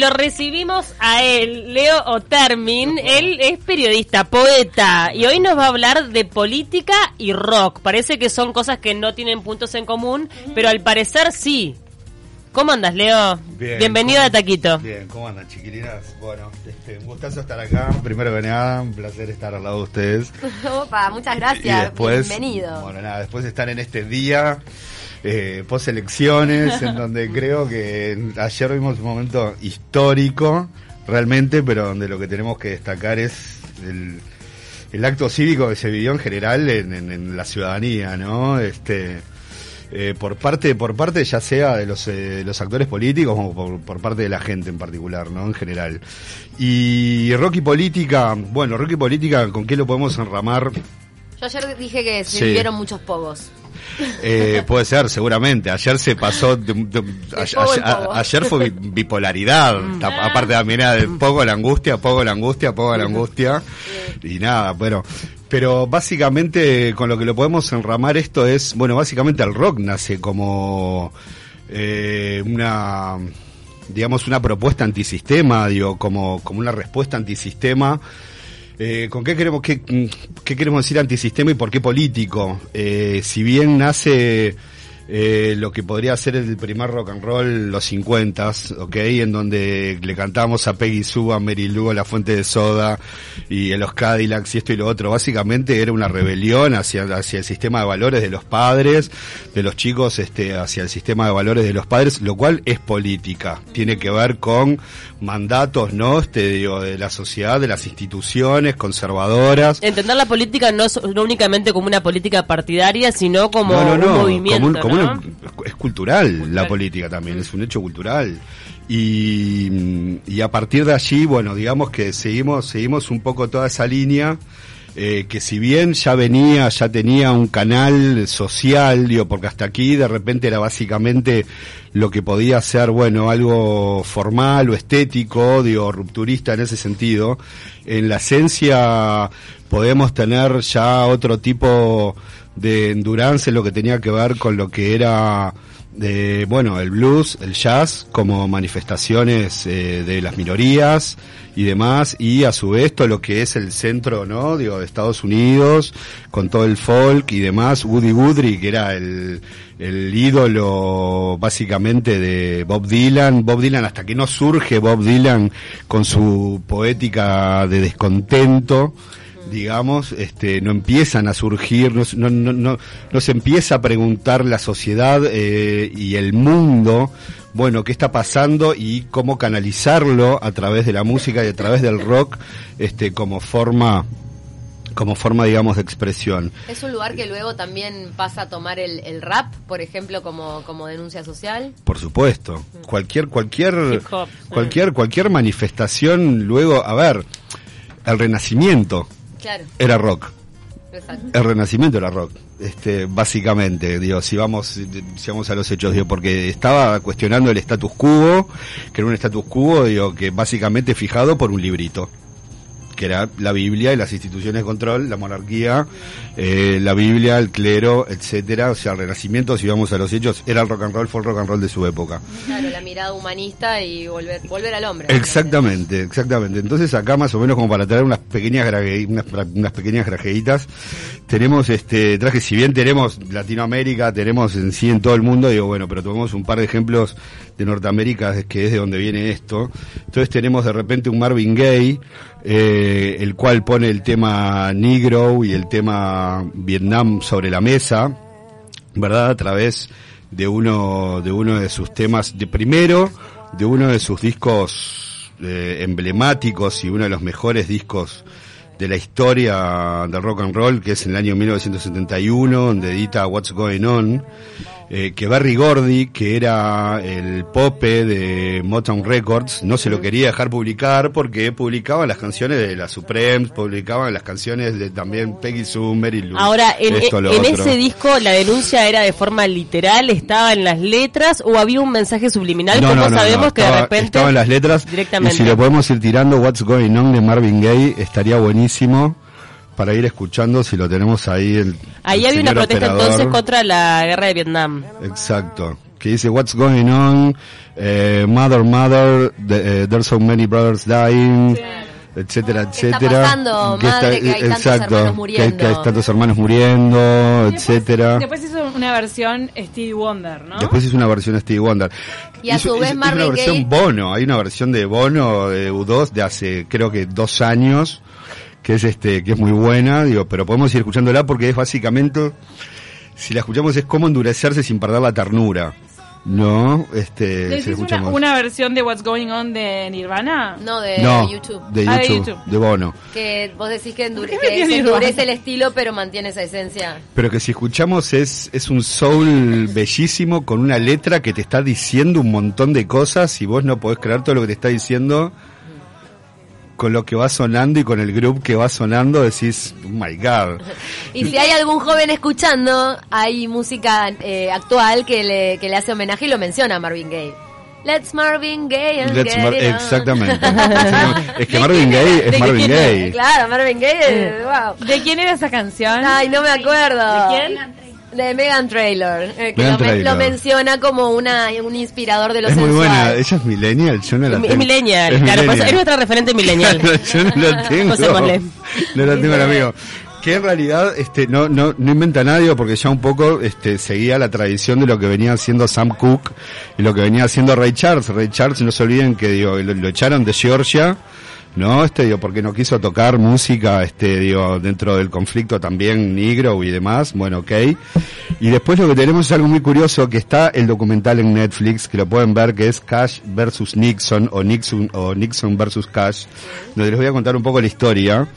Lo recibimos a él, Leo Otermin. Él es periodista, poeta, y hoy nos va a hablar de política y rock. Parece que son cosas que no tienen puntos en común, pero al parecer sí. ¿Cómo andas, Leo? Bien, Bienvenido ¿cómo- a Taquito. Bien, ¿cómo andan, chiquilinas? Bueno, este, un gustazo estar acá. Primero que nada, un placer estar al lado de ustedes. Opa, muchas y gracias. después, Bienvenido. bueno, nada, después de estar en este día eh, post elecciones, en donde creo que ayer vimos un momento histórico, realmente, pero donde lo que tenemos que destacar es el, el acto cívico que se vivió en general en, en- en la ciudadanía, ¿no? Este eh, por parte por parte ya sea de los, eh, los actores políticos por, por parte de la gente en particular, ¿no? En general. Y Rocky Política, bueno, Rocky Política, ¿con qué lo podemos enramar? Yo ayer dije que se Sí. vivieron muchos pogos. Eh, puede ser, seguramente. Ayer se pasó. de- a- a- ayer fue bi- bipolaridad. Ta- Aparte también era de poco la angustia, poco la angustia, poco la angustia. Y nada, bueno. Pero básicamente con lo que lo podemos enramar esto es, bueno, básicamente el rock nace como eh, una, digamos, una propuesta antisistema, digo, como, como una respuesta antisistema. Eh, ¿Con qué queremos, qué, qué queremos decir antisistema y por qué político? Eh, si bien nace eh, lo que podría ser el primer rock and roll, los 50, ¿ok? En donde le cantamos a Peggy Sue, a Mary Lou, a La Fuente de Soda y a los Cadillacs y esto y lo otro. Básicamente era una rebelión hacia, hacia el sistema de valores de los padres, de los chicos, este, hacia el sistema de valores de los padres, lo cual es política. Tiene que ver con mandatos, ¿no? Este, digo, de la sociedad, de las instituciones conservadoras. Entender la política no, es- no únicamente como una política partidaria, sino como no, no, un movimiento, como un- como es cultural, la política también, es un hecho cultural. Y, y a partir de allí, bueno, digamos que seguimos, seguimos un poco toda esa línea, eh, que si bien ya venía, ya tenía un canal social, digo, porque hasta aquí de repente era básicamente lo que podía ser, bueno, algo formal o estético, digo, rupturista en ese sentido, en la esencia podemos tener ya otro tipo de endurance en lo que tenía que ver con lo que era de, bueno, el blues, el jazz, como manifestaciones eh, de las minorías y demás, y a su vez todo lo que es el centro, ¿no? Digo, de Estados Unidos, con todo el folk y demás, Woody Guthrie, que era el, el ídolo básicamente de Bob Dylan, Bob Dylan hasta que no surge Bob Dylan con su poética de descontento, digamos, este, no empiezan a surgir, no, no, no, no, no se empieza a preguntar la sociedad eh, y el mundo, bueno, qué está pasando y cómo canalizarlo a través de la música y a través del rock, este, como forma, como forma, digamos, de expresión. Es un lugar que luego también pasa a tomar el, el rap, por ejemplo, como, como denuncia social. Por supuesto, cualquier, cualquier, sí. cualquier, cualquier manifestación, luego, a ver, el renacimiento Claro, era rock. exacto. El renacimiento era rock, este, básicamente, digo, si vamos, si vamos a los hechos, digo, porque estaba cuestionando el status quo, que era un status quo, digo, que básicamente fijado por un librito, que era la Biblia y las instituciones de control, la monarquía, eh, la Biblia, el clero, etcétera, o sea, el renacimiento, si vamos a los hechos, era el rock and roll, fue el rock and roll de su época. Claro, la mirada humanista y volver, volver al hombre. Exactamente, exactamente. Entonces acá más o menos como para traer unas pequeñas graje- unas, unas pequeñas grajeitas, tenemos este traje, si bien tenemos Latinoamérica, tenemos en sí en todo el mundo, digo bueno, pero tomamos un par de ejemplos de Norteamérica, que es de donde viene esto. Entonces tenemos de repente un Marvin Gaye, eh, el cual pone el tema Negro y el tema Vietnam sobre la mesa. ¿verdad? A través de uno de uno de sus temas, de primero, de uno de sus discos eh, emblemáticos y uno de los mejores discos de la historia del rock and roll, que es en el año 1971, donde edita What's Going On, eh, que Barry Gordy, que era el pope de Motown Records, no se lo quería dejar publicar porque publicaba las canciones de la Supremes, publicaban las canciones de también Peggy Sue, Mary Lou. Ahora, en, esto, lo en otro. ese disco la denuncia era de forma literal, estaba en las letras o había un mensaje subliminal, como sabemos que estaba, de repente... estaba en las letras directamente. y si le podemos ir tirando What's Going On de Marvin Gaye estaría buenísimo para ir escuchando si lo tenemos ahí. El, Ahí el había una protesta operador. entonces contra la guerra de Vietnam. Exacto. que dice What's going on, eh, Mother, Mother, the- eh, there's so many brothers dying, etcétera, ¿Qué está etcétera. pasando, madre, que hay tantos hermanos que hay- muriendo? que hay tantos hermanos muriendo, etcétera. Después hizo una versión Stevie Wonder, ¿no? Después hizo una versión Stevie Wonder. Y a Hizo- su vez hizo- hizo Marvin una versión Bono, hay una versión de Bono de U2 de hace creo que dos años que es este que es muy buena, digo, pero podemos ir escuchándola porque es básicamente si la escuchamos es como endurecerse sin perder la ternura. No, este ¿Les si la hizo una, versión de What's Going On de Nirvana? No, de no, YouTube. de Ah, de YouTube, de Bono. Que vos decís que, endure- ¿Por qué me que se endurece el estilo, pero mantiene esa esencia. Pero que si escuchamos es, es un soul bellísimo con una letra que te está diciendo un montón de cosas y vos no podés creer todo lo que te está diciendo con lo que va sonando y con el grupo que va sonando decís, oh my god. Y si hay algún joven escuchando, hay música eh, actual que le, que le hace homenaje y lo menciona a Marvin Gaye. Let's Marvin Gaye and Let's get Mar- it on. exactamente. es que ¿De Marvin? Gaye es ¿De Marvin? Gaye. Claro, Marvin Gaye, eh, wow. ¿De quién era esa canción? Ay, no me acuerdo. ¿De quién? De Megan Traylor, eh, que lo, menciona como una un inspirador de lo Es muy sensual. buena, ella es millennial, yo no la Es tengo. millennial, Es claro, pues millennial. es nuestra referente millennial. yo no la tengo. Pasémosle. No la tengo el amigo. Que en realidad este no, no, no inventa nadie porque ya un poco este seguía la tradición de lo que venía haciendo Sam Cooke y lo que venía haciendo Ray Charles. Ray Charles, no se olviden que digo, lo, lo echaron de Georgia, ¿no? Este digo, porque no quiso tocar música, este digo, dentro del conflicto también negro y demás. Bueno, ok. Y después lo que tenemos es algo muy curioso, que está el documental en Netflix, que lo pueden ver, que es Cash versus Nixon, o Nixon, o Nixon versus Cash, donde les voy a contar un poco la historia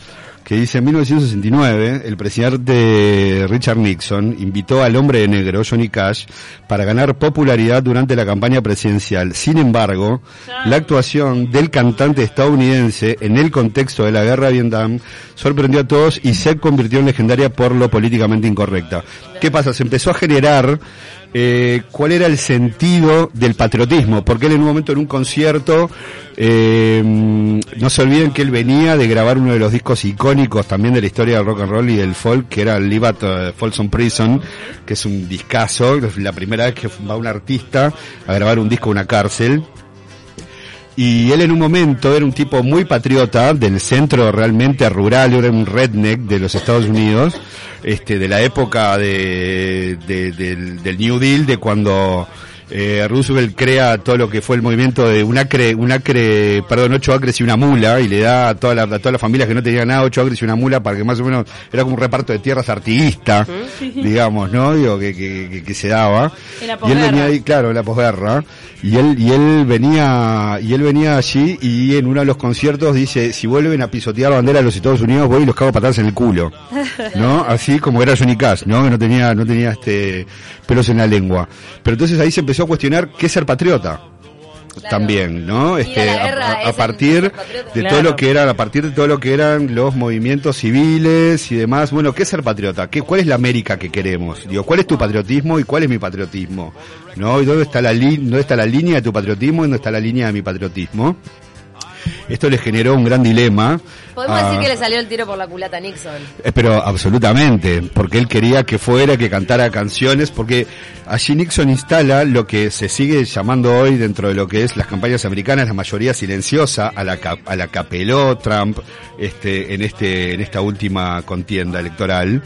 que dice en 1969 el presidente Richard Nixon invitó al hombre de negro Johnny Cash para ganar popularidad durante la campaña presidencial. Sin embargo, la actuación del cantante estadounidense en el contexto de la guerra de Vietnam sorprendió a todos y se convirtió en legendaria por lo políticamente incorrecta. ¿Qué pasa? Se empezó a generar eh, cuál era el sentido del patriotismo, porque él en un momento en un concierto, eh, no se olviden que él venía de grabar uno de los discos icónicos también de la historia del rock and roll y del folk, que era Live at eh, Folsom Prison, que es un discazo, la primera vez que va un artista a grabar un disco en una cárcel. Y él en un momento era un tipo muy patriota del centro realmente rural, era un redneck de los Estados Unidos, este, de la época de, de- del, del New Deal, de cuando eh, Roosevelt crea todo lo que fue el movimiento de un acre, un acre, perdón, ocho acres y una mula, y le da a toda la, a todas las familias que no tenían nada, ocho acres y una mula, para que más o menos era como un reparto de tierras artiguista, digamos, ¿no? Digo, que, que, que- que se daba. En la y él venía ahí, claro, en la posguerra, y él, y él venía, y él venía allí, y en uno de los conciertos dice, si vuelven a pisotear bandera de los Estados Unidos, voy y los cago patadas en el culo. ¿No? Así como era Johnny Cash, ¿no? Que no tenía, no tenía este, pelos en la lengua. Pero entonces ahí se empezó a cuestionar qué es ser patriota. También, ¿no? Este, a, partir de todo lo que era, a partir de todo lo que eran los movimientos civiles y demás. Bueno, ¿qué es ser patriota? ¿Qué, ¿Cuál es la América que queremos? Digo, ¿cuál es tu patriotismo y cuál es mi patriotismo? ¿No? ¿Y dónde está la li- dónde está la línea de tu patriotismo y dónde está la línea de mi patriotismo? Esto le generó un gran dilema. Podemos a- decir que le salió el tiro por la culata a Nixon. eh, Pero absolutamente, porque él quería que fuera, que cantara canciones, porque allí Nixon instala lo que se sigue llamando hoy dentro de lo que es las campañas americanas, la mayoría silenciosa, a la, cap- a la que apeló Trump este, en, este, en esta última contienda electoral,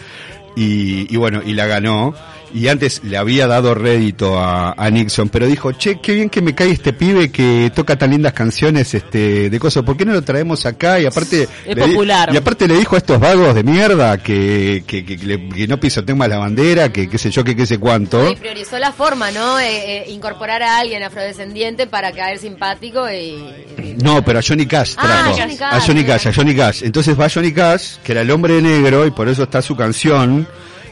y, y bueno, y la ganó. Y antes le había dado rédito a, a Nixon, pero dijo, che, qué bien que me cae este pibe que toca tan lindas canciones este, de cosas, ¿por qué no lo traemos acá? Y aparte, Es le popular. y aparte le dijo a estos vagos de mierda que, que, que, que le- que no pisoteen más la bandera, que qué sé yo, que qué sé cuánto. Y priorizó la forma, ¿no? Eh, eh, incorporar a alguien afrodescendiente para caer simpático y... No, pero a Johnny Cash Ah, trajo. Johnny Cash. a Johnny Cash, a Johnny Cash. Entonces va Johnny Cash, que era el hombre negro, y por eso está su canción.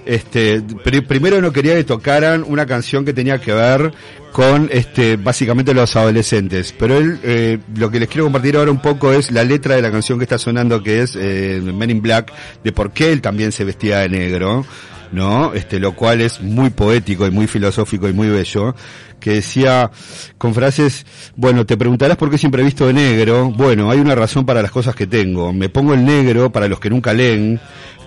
Este, pri- primero no quería que tocaran una canción que tenía que ver con este básicamente los adolescentes pero él eh, lo que les quiero compartir ahora un poco es la letra de la canción que está sonando que es eh, Men in Black de por qué él también se vestía de negro no este lo cual es muy poético y muy filosófico y muy bello que decía con frases, bueno, te preguntarás por qué siempre visto de negro. Bueno, hay una razón para las cosas que tengo. Me pongo el negro para los que nunca leen,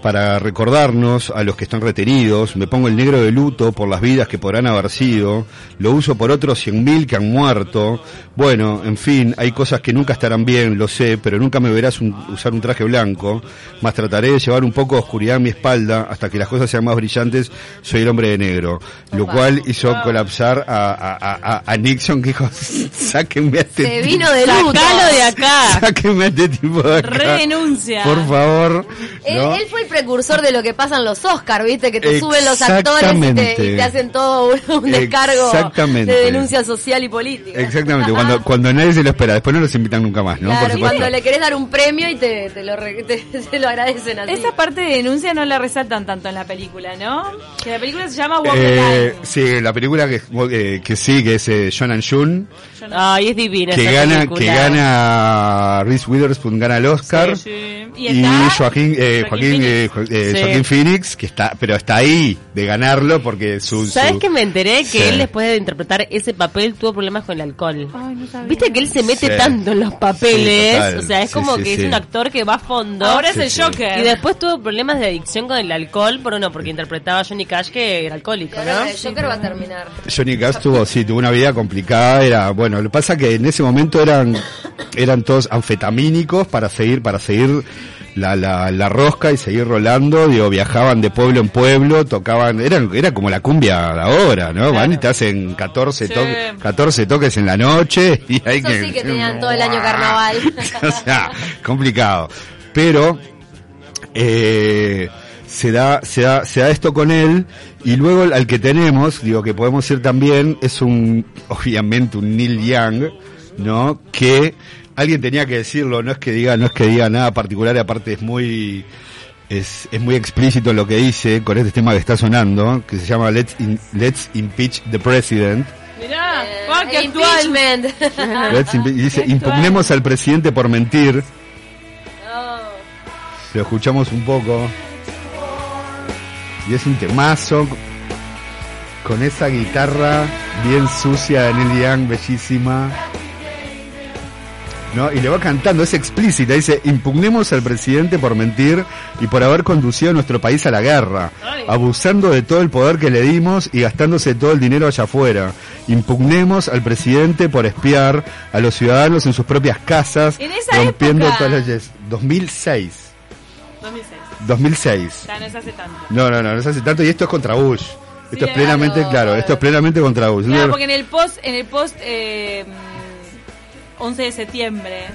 para recordarnos a los que están retenidos, me pongo el negro de luto por las vidas que podrán haber sido, lo uso por otros cien mil que han muerto, bueno, en fin, hay cosas que nunca estarán bien, lo sé, pero nunca me verás un- usar un traje blanco, más trataré de llevar un poco de oscuridad en mi espalda hasta que las cosas sean más brillantes, soy el hombre de negro, lo Opa. cual hizo colapsar a, a- a- a- a Nixon que dijo, sáquenme a este Se tipo". vino de luto. De acá. Sáquenme a este tipo de acá. Redenuncia. Por favor. Él, ¿no? él fue el precursor de lo que pasa en los Oscars, ¿viste? Que te suben los actores y te, y te hacen todo un, un descargo Exactamente. de denuncia social y política. Exactamente, cuando, cuando nadie se lo espera, después no los invitan nunca más, ¿no? Claro, Por cuando le querés dar un premio y te, te lo, re- te- te lo agradecen así. Esa parte de denuncia no la resaltan tanto en la película, ¿no? Que la película se llama Walk Eh, Line. sí, la película que, eh, que sí, que es eh, John and June, Ay, es divina que esa gana, película. que gana Reese Witherspoon gana el Oscar. Sí. Y, Joaquín, eh, Joaquín, eh, eh, Sí. Joaquín Phoenix, que está, pero está ahí de ganarlo porque su, ¿Sabes su- que me enteré que Sí. él después de interpretar ese papel tuvo problemas con el alcohol? Ay, no sabía. Viste que él se mete Sí. tanto en los papeles, o sea, es Sí, como sí, que sí. es un actor que va a fondo. Ahora es Sí, el sí. Joker. Y después tuvo problemas de adicción con el alcohol, pero no, porque interpretaba a Johnny Cash que era alcohólico, ¿no? el Joker va a terminar. Johnny Cash tuvo, sí, tuvo una vida complicada, era, bueno, lo que pasa que en ese momento eran, eran todos anfetamínicos para seguir, para seguir la, la, la rosca y seguir rolando, digo, viajaban de pueblo en pueblo, tocaban, eran, era como la cumbia de ahora, ¿no? Van y te hacen 14, Sí. toques 14 toques en la noche y hay Eso que... sí que tenían todo el año carnaval. o sea, complicado. Pero, eh, se da, se da, se da esto con él y luego al que tenemos, digo que podemos ir también, es un, obviamente un Neil Young, ¿no? Que alguien tenía que decirlo, no es que diga, no es que diga nada particular, aparte es muy, es, es muy explícito lo que dice con este tema que está sonando, que se llama Let's, in- Let's Impeach the President. Mirá, Eh, qué actual. impeachment. Let's impe- y dice, impugnemos al presidente por mentir. No. Lo escuchamos un poco. Y es un temazo con esa guitarra bien sucia de Neil Young, bellísima. ¿No? Y le va cantando, es explícita, dice, impugnemos al presidente por mentir y por haber conducido a nuestro país a la guerra, abusando de todo el poder que le dimos y gastándose todo el dinero allá afuera. Impugnemos al presidente por espiar a los ciudadanos en sus propias casas, En esa rompiendo época. todas las leyes. 2006. 2006. 2006. Ya no se hace tanto. No, no, no, no se hace tanto y esto es contra Bush. Esto es claro. plenamente, claro, esto es plenamente contra Bush. Claro, porque en el post, en el post eh, 11 de septiembre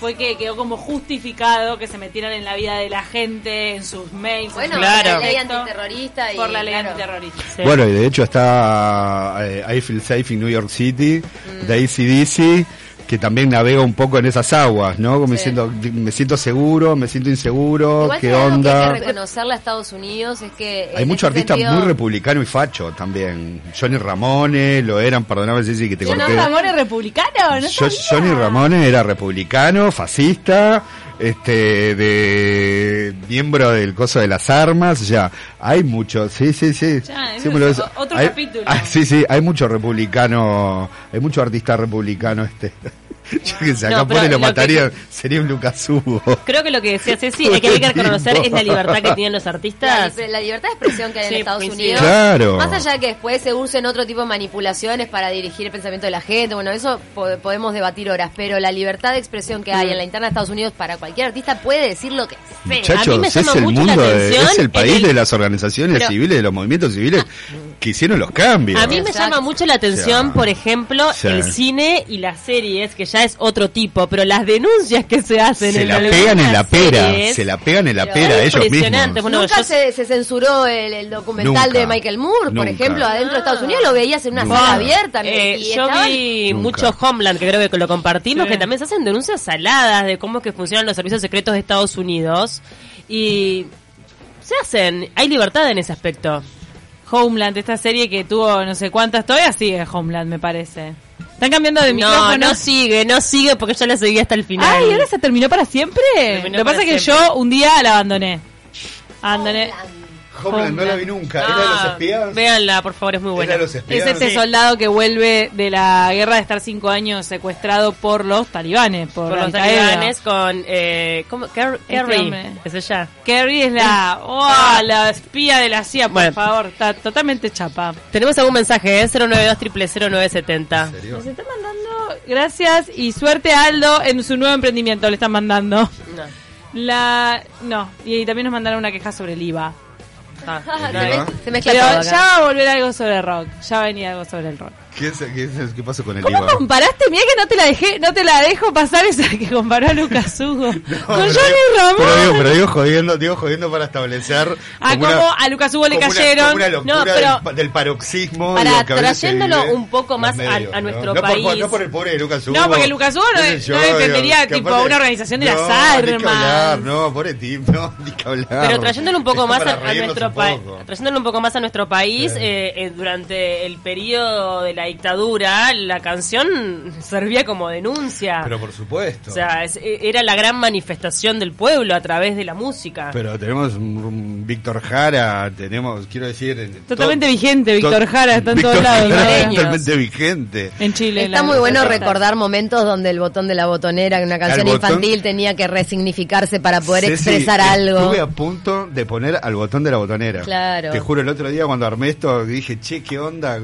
fue que quedó como justificado que se metieran en la vida de la gente, en sus mails, en Bueno, Claro. la ley antiterrorista y por la ley claro. antiterrorista. Sí. Bueno, y de hecho está eh, I Feel Safe in New York City, Mm. de ACDC, que también navega un poco en esas aguas, ¿no? Como Sí. diciendo, me siento seguro, me siento inseguro, Igual qué que algo que onda. hay que reconocerle a Estados Unidos es que Hay muchos ese artistas sentido- muy republicanos y facho también. Johnny Ramone, lo eran, perdóname Ceci que te ¿Yo no corté. Ramón es republicano? No Yo-. Johnny Ramone era republicano, fascista, este, de miembro del coso de las armas, sea, hay muchos, sí, sí, sí. Ya, Sí, es otro Hay- capítulo. ah, sí, sí, hay mucho republicano, hay mucho artista republicano, este. Yo que sé, acá No, pone lo lo que- mataría, sería un Lucas Hugo. Creo que lo que decía Ceci es que hay que reconocer es la libertad que tienen los La, artistas. la libertad de expresión que hay Sí, en Estados coincido. Unidos. Claro. Más allá de que después se usen otro tipo de manipulaciones para dirigir el pensamiento de la gente, bueno, eso po- podemos debatir horas, pero la libertad de expresión que hay en la interna de Estados Unidos para cualquier artista puede decir lo que sea. a mí Muchachos, me es llama el mucho la mundo, de- atención es el país el- de las organizaciones Pero- civiles, de los movimientos civiles que hicieron los cambios. A mí me Exacto. llama mucho la atención, por ejemplo, el cine y las series, que ya es otro tipo, pero las denuncias que se hacen se en la pegan en la pera, series, se la pegan en la pera es ellos impresionante. mismos. Bueno, Nunca yo- se, se censuró el, el documental Nunca. de Michael Moore, por ejemplo, adentro de Estados Unidos lo veías en una Nunca. sala abierta. Eh, y yo estaban- vi Nunca. mucho Homeland, que creo que lo compartimos, Sí. que también se hacen denuncias saladas de cómo es que funcionan los servicios secretos de Estados Unidos. Y se hacen, hay libertad en ese aspecto. Homeland, esta serie que tuvo no sé cuántas, todavía sigue Homeland, me parece. Están cambiando de No, micrófono. no sigue, no sigue porque yo la seguí hasta el final. Ay, ahora se terminó para siempre. Terminó Lo que pasa es que siempre. yo un día la abandoné. Abandoné. Homeland no la vi nunca. ¿Era de los Ah, espías? Véanla, por favor, es muy buena. ¿Era de los espías? Es este Sí. soldado que vuelve de la guerra de estar cinco años secuestrado por los talibanes, por, Por los talibanes con... Eh, ¿cómo? Car- Este Carrie, es ella. Kerry es la, oh, la espía de la CIA, por Bueno. favor, está totalmente chapa. Tenemos algún mensaje, ¿eh? 092 0970 ¿En serio? Nos están mandando gracias y suerte a Aldo en su nuevo emprendimiento, le están mandando. No. La no, y también nos mandaron una queja sobre el IVA. Ah, ¿El se, IVA? mez- se mezcla Pero todo ya va a volver algo sobre rock, ya va a venir algo sobre el rock. ¿Qué, es- qué, es- qué pasó con el ¿Cómo IVA? comparaste? Mira que no te la dejé, no te la dejo pasar esa que comparó a Lucas Hugo con pero Johnny Ramón. Pero digo, pero digo jodiendo, digo jodiendo para establecer. Ah, como como una- a Lucas Hugo le una- cayeron. una locura No, pero- del, del paroxismo. Para trayéndolo un poco más los a- medios, a nuestro ¿no? No por- país. no por el pobre de Lucas Hugo. No, porque Lucas Hugo no- no yo, digo, que tipo, aparte- una organización de las no, ni que armas. hablar, no, pobre tipo, no, ni que hablar. Pero trayéndolo un poco Esto más a, a nuestro país, trayéndolo un poco más a nuestro país, eh, eh, durante el periodo de la dictadura, la canción servía como denuncia. Pero por supuesto. o sea, es- eh, era la gran manifestación del pueblo a través de la música. Pero tenemos un, un Víctor Jara, tenemos, quiero decir... en- Totalmente to- vigente, Víctor to- Jara, está en Víctor todos lados. Totalmente vigente. En Chile. Está muy bueno recordar momentos donde el botón de la botonera, una canción botón- infantil, tenía que resignificarse para poder Ceci, expresar algo. Estuve a punto de poner al botón de la botonera. Claro. Te juro, el otro día cuando armé esto, dije, che, ¿qué onda?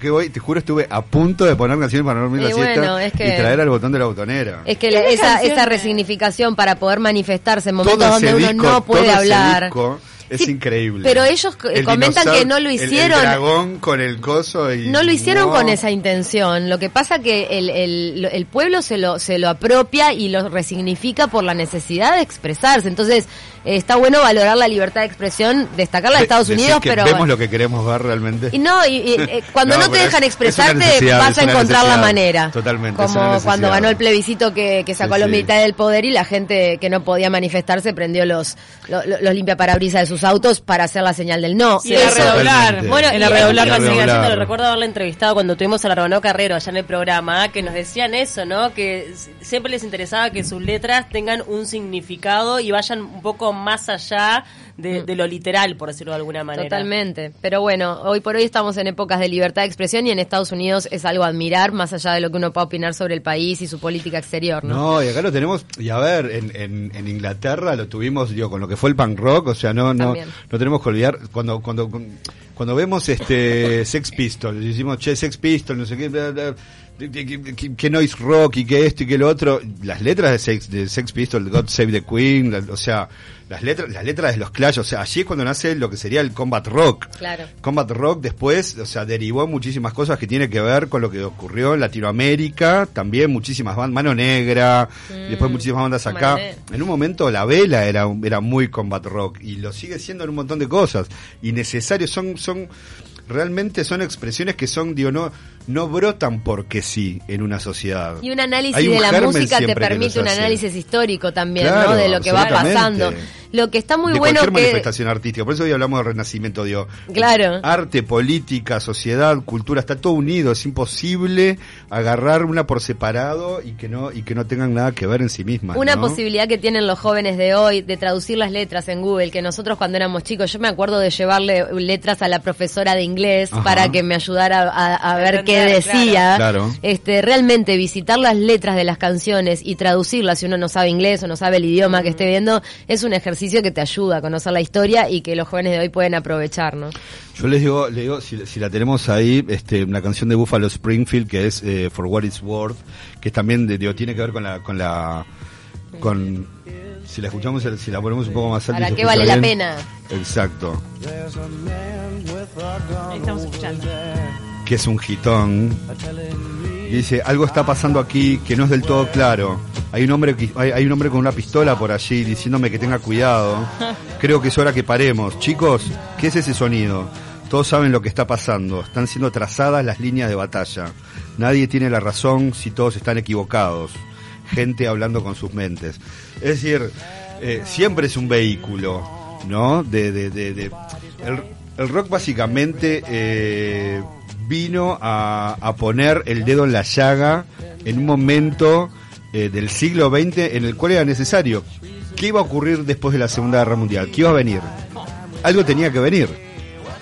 ¿Qué voy? Te juro, estuve a punto de poner canciones para dormir la Y siesta bueno, es que- y traer al botón de la botonera. Es que ¿Qué la- esa, esa resignificación para poder manifestarse en momentos Todo donde uno disco, no puede todo ese hablar. disco es Sí, increíble. pero ellos El comentan que no lo hicieron- El, dragón con el coso y... No lo hicieron No. con esa intención. Lo que pasa que el, el, el pueblo se lo, se lo apropia y lo resignifica por la necesidad de expresarse. Entonces, eh, está bueno valorar la libertad de expresión, destacarla de Estados Unidos, que pero... vemos lo que queremos ver realmente. Y no, y, y, eh, cuando No, no, te dejan expresarte, vas a encontrar la manera. Totalmente, Como cuando ganó el plebiscito que, que sacó Sí, a los sí. militares del poder y la gente que no podía manifestarse prendió los, lo- lo- los limpiaparabrisas de sus autos para hacer la señal del no. Y Eso- redoblar. Bueno, en la redoblar investigación, Redoblar. lo recuerdo haberla entrevistado cuando tuvimos a Arbonao Carrero allá en el programa, que nos decían eso, ¿no? Que siempre les interesaba que sus letras tengan un significado y vayan un poco más allá de, de lo literal, por decirlo de alguna manera. Totalmente. Pero bueno, hoy por hoy estamos en épocas de libertad de expresión y en Estados Unidos es algo a admirar, más allá de lo que uno pueda opinar sobre el país y su política exterior, ¿no? No, y acá lo tenemos, y a ver, en, en, en Inglaterra lo tuvimos, digo, con lo que fue el punk rock, o sea, no, no, También. no tenemos que olvidar, cuando, cuando, cuando vemos este Sex Pistols, decimos, che, Sex Pistols, no sé qué, bla, bla, que, que- que- que noise rock y que esto y que lo otro, las letras de Sex, de Sex Pistols, God Save the Queen, la- o sea, las letras, las letras de los Clash, o sea, allí es cuando nace lo que sería el combat rock. Claro. Combat Rock después, o sea, derivó en muchísimas cosas que tiene que ver con lo que ocurrió en Latinoamérica, también muchísimas bandas, Mano Negra, y después muchísimas bandas acá. En un momento la vela era, era muy Combat Rock y lo sigue siendo en un montón de cosas. Y necesarios, son, son, realmente son expresiones que son, digo, no, no brotan porque sí en una sociedad. Y un análisis un de la música te permite un análisis histórico también, Claro, ¿no? De lo que va pasando. Lo que está muy de bueno cualquier que... manifestación artística. Por eso hoy hablamos de renacimiento, digo. Claro. Arte, política, sociedad, cultura, está todo unido. Es imposible agarrar una por separado y que no y que no tengan nada que ver en sí mismas. Una ¿no? posibilidad que tienen los jóvenes de hoy de traducir las letras en Google, que nosotros cuando éramos chicos, yo me acuerdo de llevarle letras a la profesora de inglés Ajá. para que me ayudara a, a ver qué decía. Claro. Este, realmente visitar las letras de las canciones y traducirlas si uno no sabe inglés o no sabe el idioma que esté viendo, es un ejercicio que te ayuda a conocer la historia y que los jóvenes de hoy pueden aprovechar, ¿no? Yo les digo, le digo si, si la tenemos ahí, este, una canción de Buffalo Springfield que es eh, For What It's Worth, que también de- digo, tiene que ver con la, con la, con, si la escuchamos, si la ponemos un poco más alta. ¿Para qué vale la pena? Exacto. Ahí estamos escuchando. que es un hitón. Dice, algo está pasando aquí que no es del todo claro. Hay un hombre hay, hay un hombre con una pistola por allí diciéndome que tenga cuidado. Creo que es hora que paremos. Chicos, ¿qué es ese sonido? Todos saben lo que está pasando. Están siendo trazadas las líneas de batalla. Nadie tiene la razón si todos están equivocados. Gente hablando con sus mentes. Es decir, eh, siempre es un vehículo, ¿no? De, de, de, de- el, el rock básicamente eh, vino a, a poner el dedo en la llaga en un momento eh, del siglo XX en el cual era necesario. ¿Qué iba a ocurrir después de la Segunda Guerra Mundial? ¿Qué iba a venir? algo tenía que venir.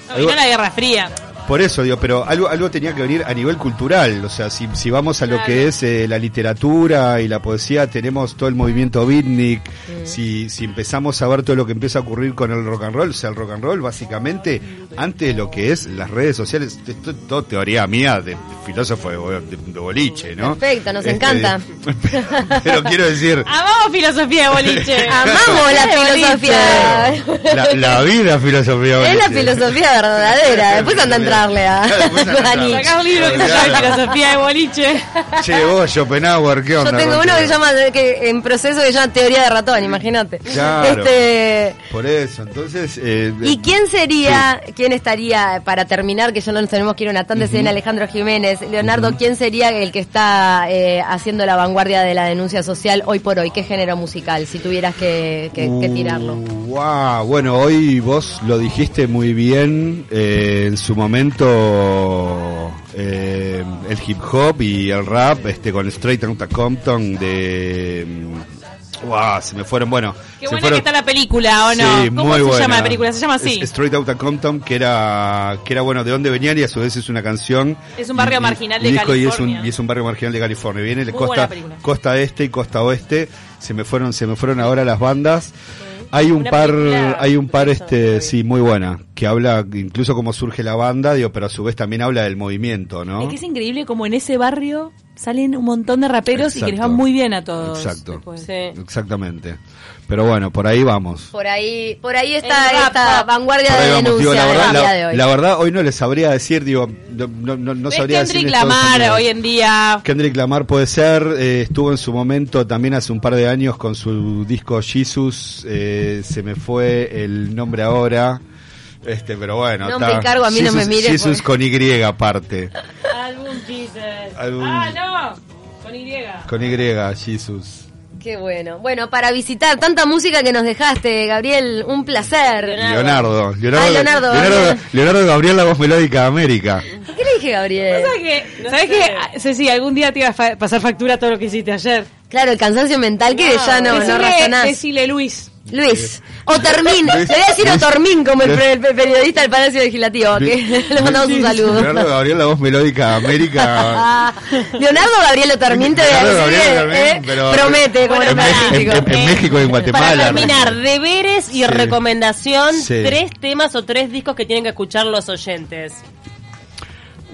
No, vino la Guerra Fría. Por eso, digo, pero algo, algo tenía que venir a nivel cultural. O sea, si, si vamos a lo Claro. que es eh, la literatura y la poesía, tenemos todo el movimiento beatnik. Si, si empezamos a ver todo lo que empieza a ocurrir con el rock and roll, o sea, el rock and roll básicamente, antes de lo que es las redes sociales, esto es todo teoría mía de filósofo de, bo- de- de boliche, ¿no? Perfecto, nos Este, encanta. pero quiero decir, Amamos filosofía de boliche. Amamos la boliche. filosofía. la, la vida filosofía de Es la boliche. filosofía verdadera. Después anda a entrarle a, Después anda a a entrarle. Nietzsche. Sacá un libro que se llama Filosofía de boliche. Che, vos, Schopenhauer, ¿qué Yo onda? tengo con uno que se llama que en proceso que se llama teoría de ratón, imagínate. Claro. Este, Por eso, entonces... eh, ¿Y quién sería, quién estaría, para terminar, que ya no nos tenemos que ir a una tanda, se viene Alejandro Jiménez, Leonardo, quién sería el que está eh, haciendo la vanguardia de la denuncia social hoy por hoy? ¿Qué género musical, si tuvieras que, que- que tirarlo? Wow, bueno, hoy vos lo dijiste muy bien. eh, en su momento, eh, el hip hop y el rap, este, con Straight Outta Compton de. Wow, se me fueron, bueno. Qué se buena fueron- que está la película, ¿o no? Sí, ¿Cómo muy se buena. llama la película? Se llama así. Es- Straight Outta Compton, que era, que era bueno, de dónde venían y a su vez es una canción. Es un barrio Y- marginal de disco y es un- California. Y es un barrio marginal de California. Viene de costa, costa este y costa oeste. Se me fueron, se me fueron ahora las bandas. Hay un par, hay un par este, sí, muy buena, que habla incluso cómo surge la banda, digo, pero a su vez también habla del movimiento, ¿no? Es que es increíble como en ese barrio salen un montón de raperos y que les va muy bien a todos. Exacto. Sí. Exactamente. Pero bueno, por ahí vamos. Por ahí, por ahí está El esta rap. vanguardia ahí de vamos. denuncia Digo, la, verdad, la- de hoy. la verdad, hoy no les sabría decir, digo, no, no, no, sabría decir. Kendrick en Estados Lamar hoy en día. Kendrick Lamar puede ser, eh, estuvo en su momento también hace un par de años con su disco Jesus, eh, se me fue el nombre ahora, este, pero bueno. No me encargo, a mí no me mires, Jesus porque- con Y aparte, Jesus. Ah, no. Con Y. con Y, Jesus. Qué bueno. Bueno, para visitar tanta música que nos dejaste, Gabriel, un placer. Leonardo, Leonardo, Ah, Leonardo, Leonardo, Gabriel. Leonardo Gabriel, la voz melódica de América. ¿Qué le dije, Gabriel? ¿Sabes qué? No ¿Sabes qué? Ceci, algún día te iba a fa- pasar factura todo lo que hiciste ayer. Claro, el cansancio mental que ya no, no razonás. decile Luis. Luis. Otermín. Le voy a decir Otormín como el, periodista del Palacio Legislativo. Que le mandamos un saludo. Leonardo Gabriel, la voz melódica de América. Leonardo Gabriel Otermín te voy a decir, Otermín, eh, pero- promete como en, en- en- en México y en Guatemala. Para terminar, deberes y Sí. recomendación, Sí. tres temas o tres discos que tienen que escuchar los oyentes.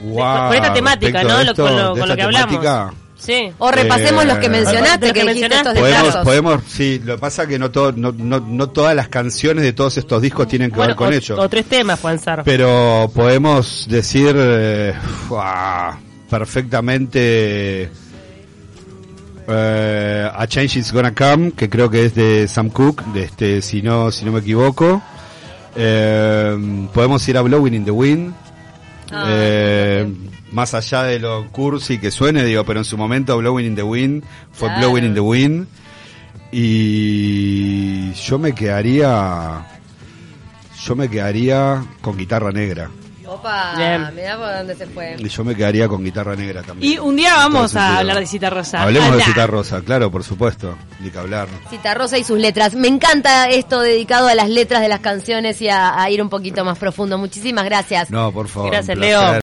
Guau, con esta temática, ¿no? esto, con lo, con lo que hablamos. Sí. O repasemos Eh, los que mencionaste, los que que dijiste estos mencionaste. Podemos, podemos, sí, lo que pasa es que no, todo, no, no, no todas las canciones de todos estos discos tienen que Bueno, ver con o, ello. o tres temas pueden ser. Pero podemos decir eh, perfectamente eh, A Change Is Gonna Come, que creo que es de Sam Cooke, de este, si no, si no me equivoco. Eh, podemos ir a Blowing in the Wind. Ah, Eh, más allá de lo cursi que suene, digo, pero en su momento Blowing in the Wind fue Claro. Blowing in the Wind. Y yo me quedaría, yo me quedaría con guitarra negra. Opa, Bien. mirá por dónde se fue. Y yo me quedaría con guitarra negra también. Y un día vamos a hablar de Cita Rosa. Hablemos de Anda. Cita Rosa, claro, por supuesto. Ni que hablar. Cita Rosa y sus letras. Me encanta esto dedicado a las letras de las canciones y a, a ir un poquito más profundo. Muchísimas gracias. No, por favor. Gracias, Leo.